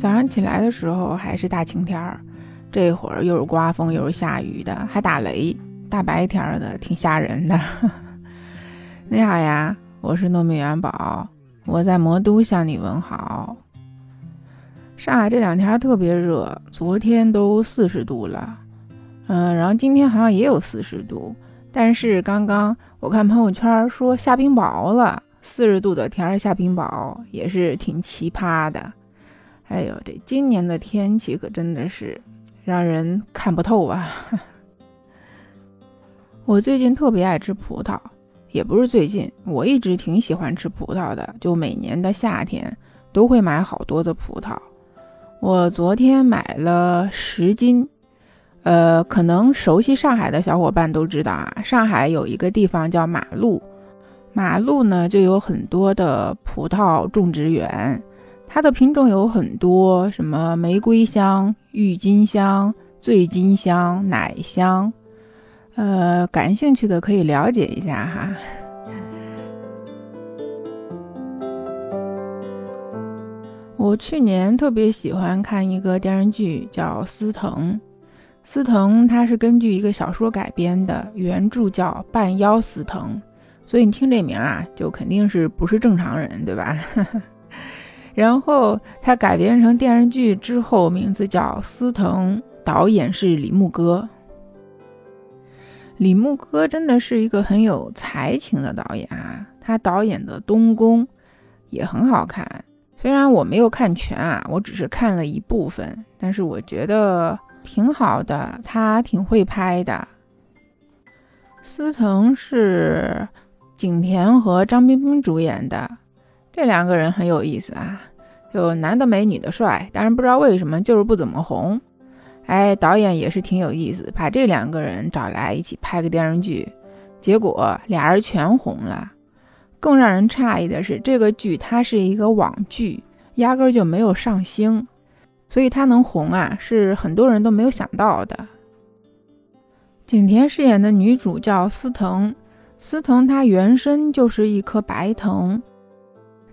早上起来的时候还是大晴天儿，这会儿又是刮风又是下雨的，还打雷，大白天的挺吓人的。你好呀，我是糯米元宝，我在魔都向你问好。上海这两天特别热，昨天都四十度了，嗯，然后今天好像也有四十度，但是刚刚我看朋友圈说下冰雹了，四十度的天儿下冰雹也是挺奇葩的。哎呦，这今年的天气可真的是让人看不透啊！我最近特别爱吃葡萄，也不是最近，我一直挺喜欢吃葡萄的，就每年的夏天都会买好多的葡萄。我昨天买了十斤，呃，可能熟悉上海的小伙伴都知道啊，上海有一个地方叫马路，马路呢就有很多的葡萄种植园。它的品种有很多，什么玫瑰香、郁金香、醉金香、奶香，呃，感兴趣的可以了解一下哈。我去年特别喜欢看一个电视剧，叫《司藤》。司藤它是根据一个小说改编的，原著叫《半妖司藤》，所以你听这名啊，就肯定是不是正常人，对吧？然后它改编成电视剧之后，名字叫《司藤》，导演是李牧歌。李牧歌真的是一个很有才情的导演啊，他导演的《东宫》也很好看。虽然我没有看全啊，我只是看了一部分，但是我觉得挺好的，他挺会拍的。司藤是景甜和张彬彬主演的。这两个人很有意思啊，有男的美，女的帅，但是不知道为什么就是不怎么红。哎，导演也是挺有意思，把这两个人找来一起拍个电视剧，结果俩人全红了。更让人诧异的是，这个剧它是一个网剧，压根就没有上星，所以它能红啊，是很多人都没有想到的。景甜饰演的女主叫司藤，司藤她原身就是一棵白藤。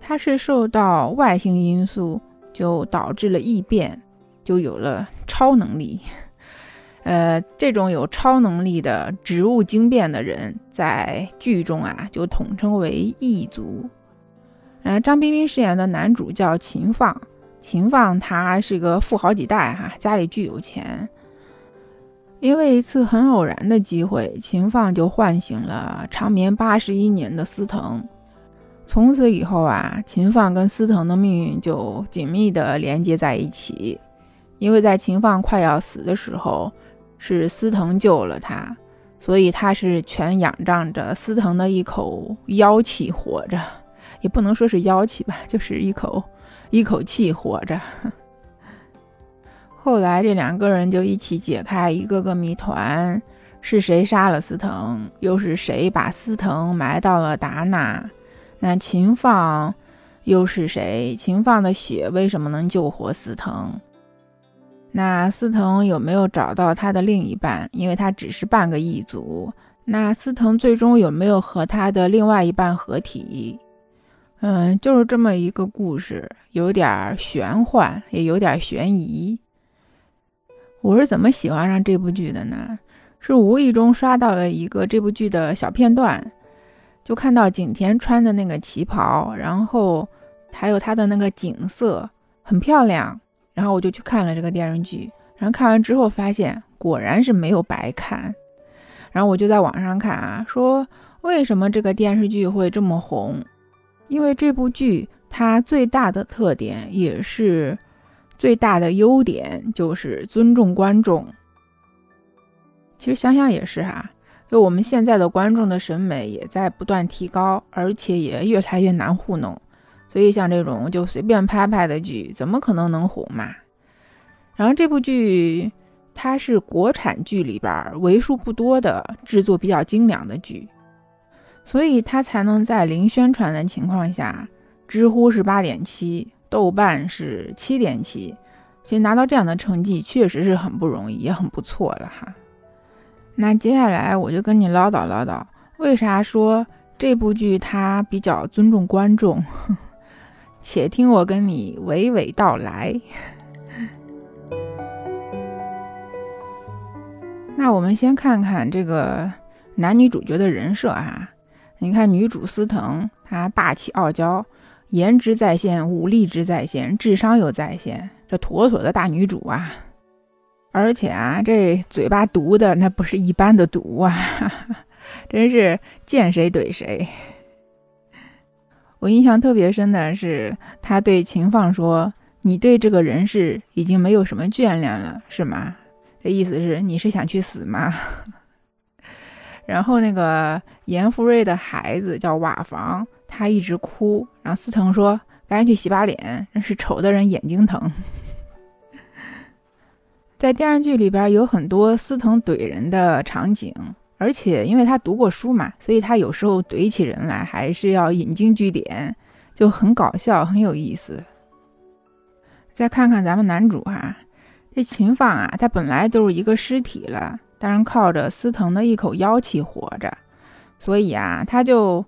它是受到外星因素，就导致了异变，就有了超能力。呃，这种有超能力的植物精变的人，在剧中啊就统称为异族。呃，张彬彬饰演的男主叫秦放，秦放他是个富豪几代哈，家里巨有钱。因为一次很偶然的机会，秦放就唤醒了长眠八十一年的司藤。从此以后啊，秦放跟司藤的命运就紧密地连接在一起。因为在秦放快要死的时候，是司藤救了他，所以他是全仰仗着司藤的一口妖气活着，也不能说是妖气吧，就是一口一口气活着。后来这两个人就一起解开一个个谜团：是谁杀了司藤？又是谁把司藤埋到了达那？那秦放又是谁？秦放的血为什么能救活司藤？那司藤有没有找到他的另一半？因为他只是半个异族。那司藤最终有没有和他的另外一半合体？嗯，就是这么一个故事，有点玄幻，也有点悬疑。我是怎么喜欢上这部剧的呢？是无意中刷到了一个这部剧的小片段。就看到景甜穿的那个旗袍，然后还有她的那个景色很漂亮，然后我就去看了这个电视剧，然后看完之后发现果然是没有白看，然后我就在网上看啊，说为什么这个电视剧会这么红？因为这部剧它最大的特点也是最大的优点就是尊重观众。其实想想也是哈。就我们现在的观众的审美也在不断提高，而且也越来越难糊弄，所以像这种就随便拍拍的剧，怎么可能能红嘛？然后这部剧它是国产剧里边为数不多的制作比较精良的剧，所以它才能在零宣传的情况下，知乎是八点七，豆瓣是七点七，其实拿到这样的成绩确实是很不容易，也很不错了哈。那接下来我就跟你唠叨唠叨为啥说这部剧它比较尊重观众？且听我跟你娓娓道来。那我们先看看这个男女主角的人设啊你看女主司藤她霸气傲娇颜值在线武力值在线智商又在线这妥妥的大女主啊。而且啊，这嘴巴毒的那不是一般的毒啊，真是见谁怼谁。我印象特别深的是，他对秦放说：“你对这个人是已经没有什么眷恋了，是吗？”这意思是你是想去死吗？然后那个严福瑞的孩子叫瓦房，他一直哭，然后司藤说：“赶紧去洗把脸，真是丑的人眼睛疼。”在电视剧里边有很多司藤怼人的场景。而且，因为他读过书嘛，所以他有时候怼起人来还是要引经据典，就很搞笑，很有意思。再看看咱们男主哈，这秦放啊，他本来就是一个尸体了，当然靠着司藤的一口妖气活着，所以啊，他就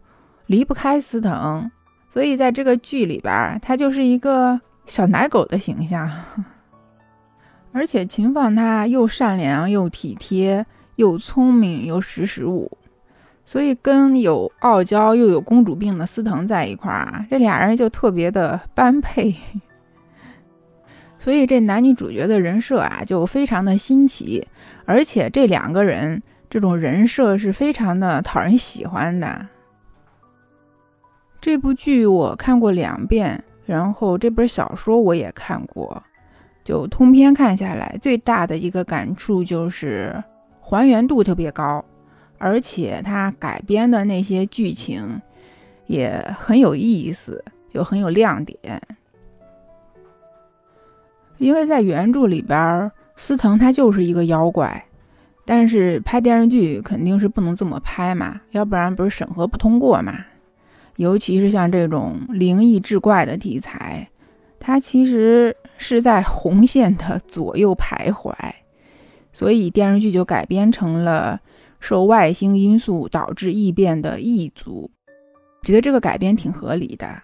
离不开司藤，所以在这个剧里边，他就是一个小奶狗的形象。而且秦放他又善良又体贴。又聪明又识时务，所以跟有傲娇又有公主病的司藤在一块儿啊，这俩人就特别的般配。所以这男女主角的人设啊，就非常的新奇，而且这两个人这种人设是非常的讨人喜欢的。这部剧我看过两遍，然后这本小说我也看过，就通篇看下来，最大的一个感触就是。还原度特别高，而且它改编的那些剧情也很有意思，就很有亮点。因为在原著里边，司藤他就是一个妖怪，但是拍电视剧肯定是不能这么拍嘛，要不然不是审核不通过嘛。尤其是像这种灵异志怪的题材，它其实是在红线的左右徘徊。所以电视剧就改编成了受外星因素导致异变的异族，觉得这个改编挺合理的。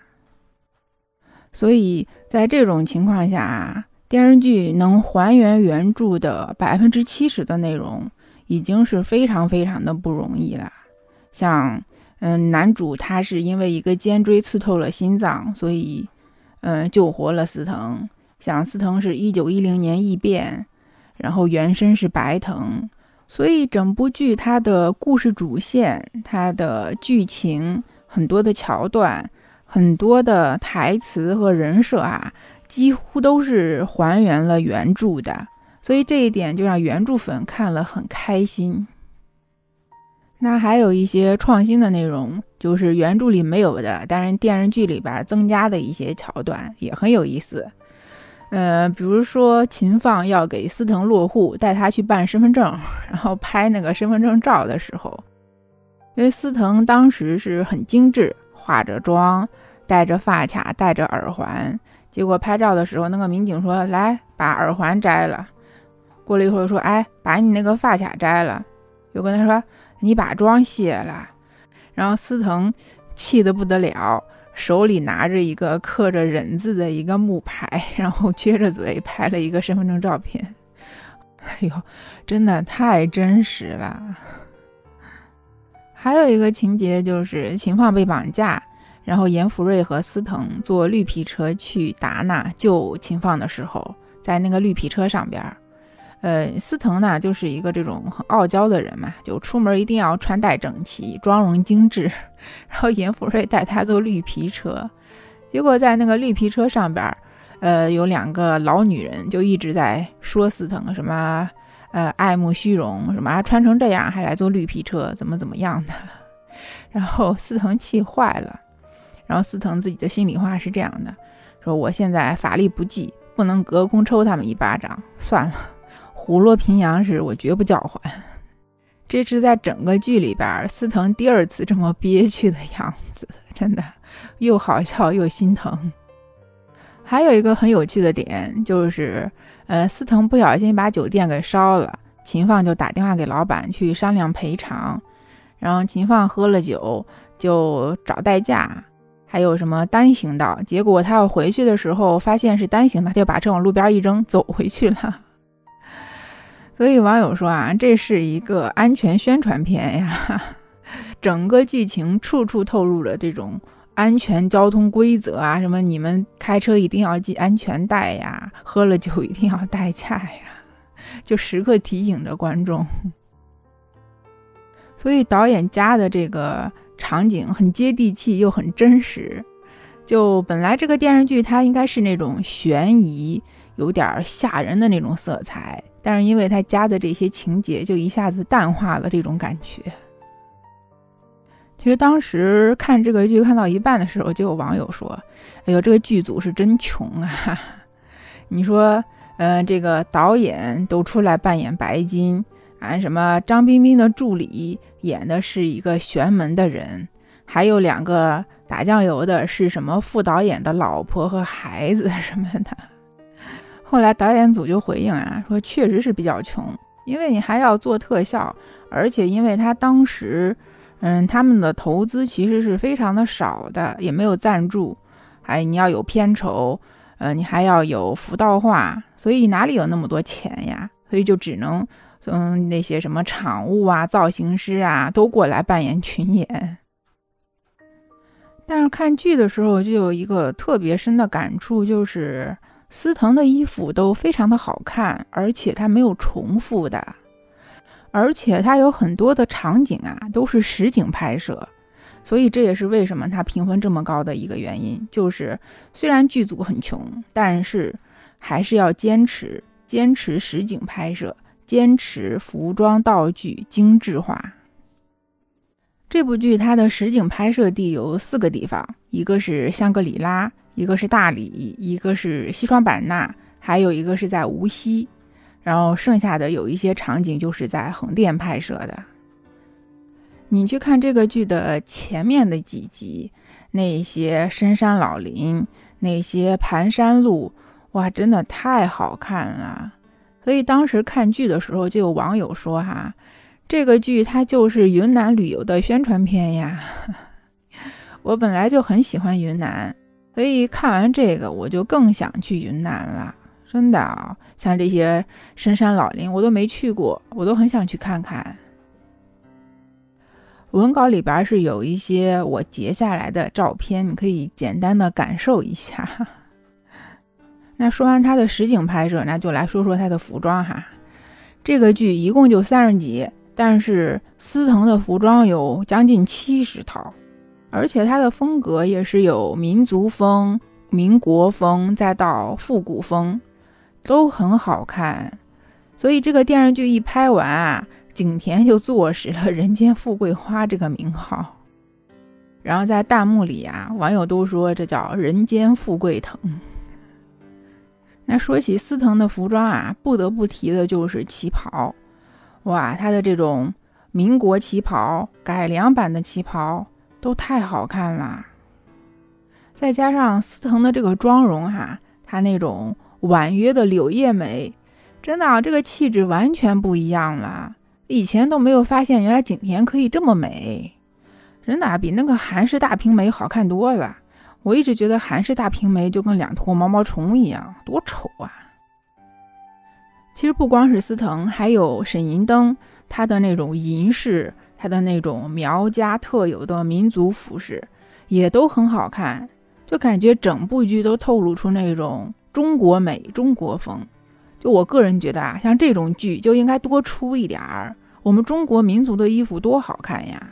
所以在这种情况下，电视剧能还原原著的百分之七十的内容，已经是非常非常的不容易了。像，嗯，男主他是因为一个尖锥刺透了心脏，所以，嗯，救活了司藤。像司藤是一九一零年异变。然后原身是白藤，所以整部剧它的故事主线、它的剧情、很多的桥段、很多的台词和人设啊，几乎都是还原了原著的，所以这一点就让原著粉看了很开心。那还有一些创新的内容，就是原著里没有的，但是电视剧里边增加的一些桥段也很有意思。呃，比如说秦放要给司藤落户，带他去办身份证，然后拍那个身份证照的时候，因为司藤当时是很精致，化着妆，戴着发卡，戴着耳环，结果拍照的时候，那个民警说：“来，把耳环摘了。”过了一会儿说：“哎，把你那个发卡摘了。”又跟他说：“你把妆卸了。”然后司藤气得不得了。手里拿着一个刻着“忍”字的一个木牌，然后撅着嘴拍了一个身份证照片。哎呦，真的太真实了。还有一个情节就是秦放被绑架，然后严福瑞和司藤坐绿皮车去达纳救秦放的时候，在那个绿皮车上边。呃，司藤呢就是一个这种很傲娇的人嘛，就出门一定要穿戴整齐，妆容精致。然后严福瑞带他坐绿皮车，结果在那个绿皮车上边，呃，有两个老女人就一直在说司藤什么，呃，爱慕虚荣，什么穿成这样还来坐绿皮车，怎么怎么样的。然后司藤气坏了，然后司藤自己的心里话是这样的，说我现在法力不济，不能隔空抽他们一巴掌，算了。虎落平阳时，我绝不叫唤。这是在整个剧里边，司藤第二次这么憋屈的样子，真的又好笑又心疼。还有一个很有趣的点就是，呃，司藤不小心把酒店给烧了，秦放就打电话给老板去商量赔偿。然后秦放喝了酒就找代驾，还有什么单行道。结果他要回去的时候，发现是单行道，就把车往路边一扔，走回去了。所以网友说啊，这是一个安全宣传片呀，整个剧情处处透露了这种安全交通规则啊，什么你们开车一定要系安全带呀，喝了酒一定要代驾呀，就时刻提醒着观众。所以导演加的这个场景很接地气又很真实。就本来这个电视剧它应该是那种悬疑、有点吓人的那种色彩，但是因为他加的这些情节，就一下子淡化了这种感觉。其实当时看这个剧看到一半的时候，就有网友说：“哎呦，这个剧组是真穷啊！你说，嗯，这个导演都出来扮演白金，啊，什么张彬彬的助理演的是一个玄门的人，还有两个。”打酱油的是什么副导演的老婆和孩子什么的。后来导演组就回应啊，说确实是比较穷，因为你还要做特效，而且因为他当时，嗯，他们的投资其实是非常的少的，也没有赞助，还你要有片酬，呃，你还要有服道化，所以哪里有那么多钱呀？所以就只能，嗯，那些什么场务啊、造型师啊都过来扮演群演。但是看剧的时候就有一个特别深的感触，就是司藤的衣服都非常的好看，而且它没有重复的，而且它有很多的场景啊都是实景拍摄，所以这也是为什么它评分这么高的一个原因。就是虽然剧组很穷，但是还是要坚持坚持实景拍摄，坚持服装道具精致化。这部剧它的实景拍摄地有四个地方，一个是香格里拉，一个是大理，一个是西双版纳，还有一个是在无锡。然后剩下的有一些场景就是在横店拍摄的。你去看这个剧的前面的几集，那些深山老林，那些盘山路，哇，真的太好看了。所以当时看剧的时候，就有网友说哈。这个剧它就是云南旅游的宣传片呀，我本来就很喜欢云南，所以看完这个我就更想去云南了。真的啊，像这些深山老林我都没去过，我都很想去看看。文稿里边是有一些我截下来的照片，你可以简单的感受一下。那说完它的实景拍摄，那就来说说它的服装哈。这个剧一共就三十集。但是司藤的服装有将近七十套，而且它的风格也是有民族风、民国风，再到复古风，都很好看。所以这个电视剧一拍完啊，景甜就坐实了“人间富贵花”这个名号。然后在弹幕里啊，网友都说这叫“人间富贵藤”。那说起司藤的服装啊，不得不提的就是旗袍。哇，他的这种民国旗袍、改良版的旗袍都太好看了，再加上司藤的这个妆容哈，她那种婉约的柳叶眉，真的啊这个气质完全不一样了。以前都没有发现，原来景甜可以这么美，真的比那个韩式大平眉好看多了。我一直觉得韩式大平眉就跟两坨毛毛虫一样，多丑啊！其实不光是司藤，还有沈银灯，她的那种银饰，他的那种苗家特有的民族服饰，也都很好看，就感觉整部剧都透露出那种中国美、中国风。就我个人觉得啊，像这种剧就应该多出一点儿。我们中国民族的衣服多好看呀！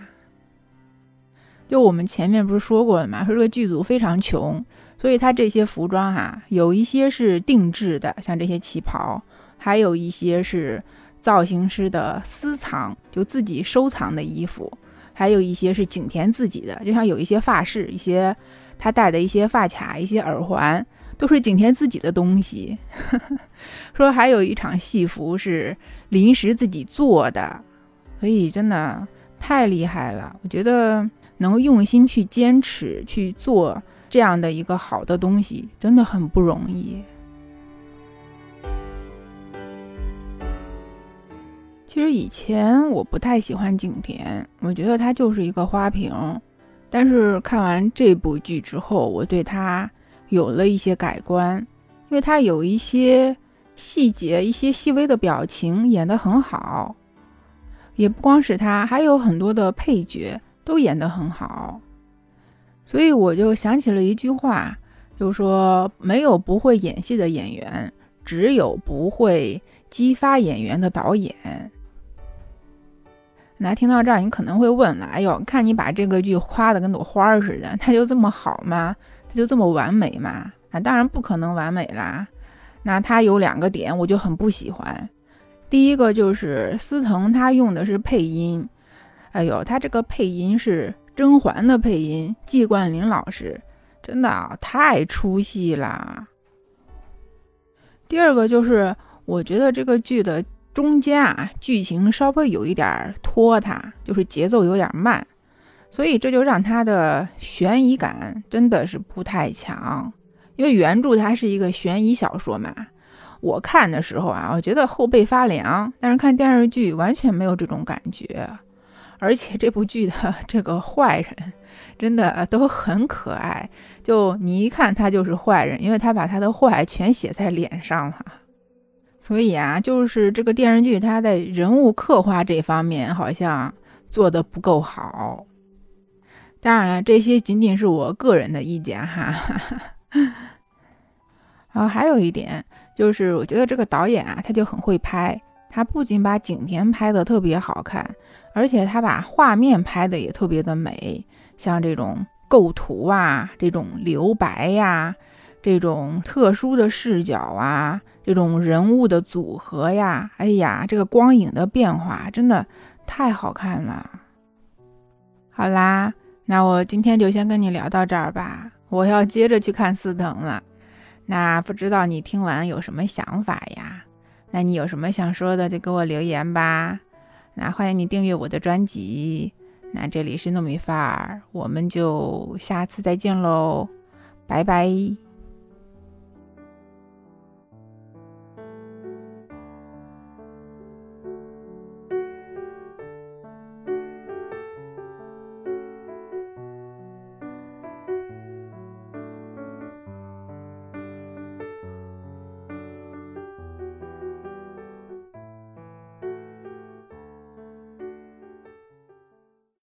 就我们前面不是说过了吗？说这个剧组非常穷，所以他这些服装哈，有一些是定制的，像这些旗袍。还有一些是造型师的私藏，就自己收藏的衣服；还有一些是景甜自己的，就像有一些发饰、一些他戴的一些发卡、一些耳环，都是景甜自己的东西。说还有一场戏服是临时自己做的，所以真的太厉害了。我觉得能用心去坚持去做这样的一个好的东西，真的很不容易。其实以前我不太喜欢景甜，我觉得她就是一个花瓶。但是看完这部剧之后，我对她有了一些改观，因为她有一些细节、一些细微的表情演得很好。也不光是她，还有很多的配角都演得很好。所以我就想起了一句话，就是说没有不会演戏的演员，只有不会激发演员的导演。那听到这儿，你可能会问了：哎呦，看你把这个剧夸的跟朵花似的，它就这么好吗？它就这么完美吗？那当然不可能完美啦。那它有两个点，我就很不喜欢。第一个就是司藤他用的是配音，哎呦，他这个配音是。甄嬛的配音，季冠霖老师真的太出戏了。第二个就是，我觉得这个剧的中间啊，剧情稍微有一点拖沓，就是节奏有点慢，所以这就让它的悬疑感真的是不太强。因为原著它是一个悬疑小说嘛，我看的时候啊，我觉得后背发凉，但是看电视剧完全没有这种感觉。而且这部剧的这个坏人真的都很可爱，就你一看他就是坏人，因为他把他的坏全写在脸上了。所以啊，就是这个电视剧它在人物刻画这方面好像做的不够好。当然了，这些仅仅是我个人的意见哈。然后还有一点就是，我觉得这个导演啊，他就很会拍，他不仅把景甜拍的特别好看。而且他把画面拍的也特别的美，像这种构图啊，这种留白呀，这种特殊的视角啊，这种人物的组合呀，哎呀，这个光影的变化真的太好看了。好啦，那我今天就先跟你聊到这儿吧，我要接着去看四腾了。那不知道你听完有什么想法呀？那你有什么想说的就给我留言吧。那欢迎你订阅我的专辑。那这里是糯米饭儿，我们就下次再见喽，拜拜。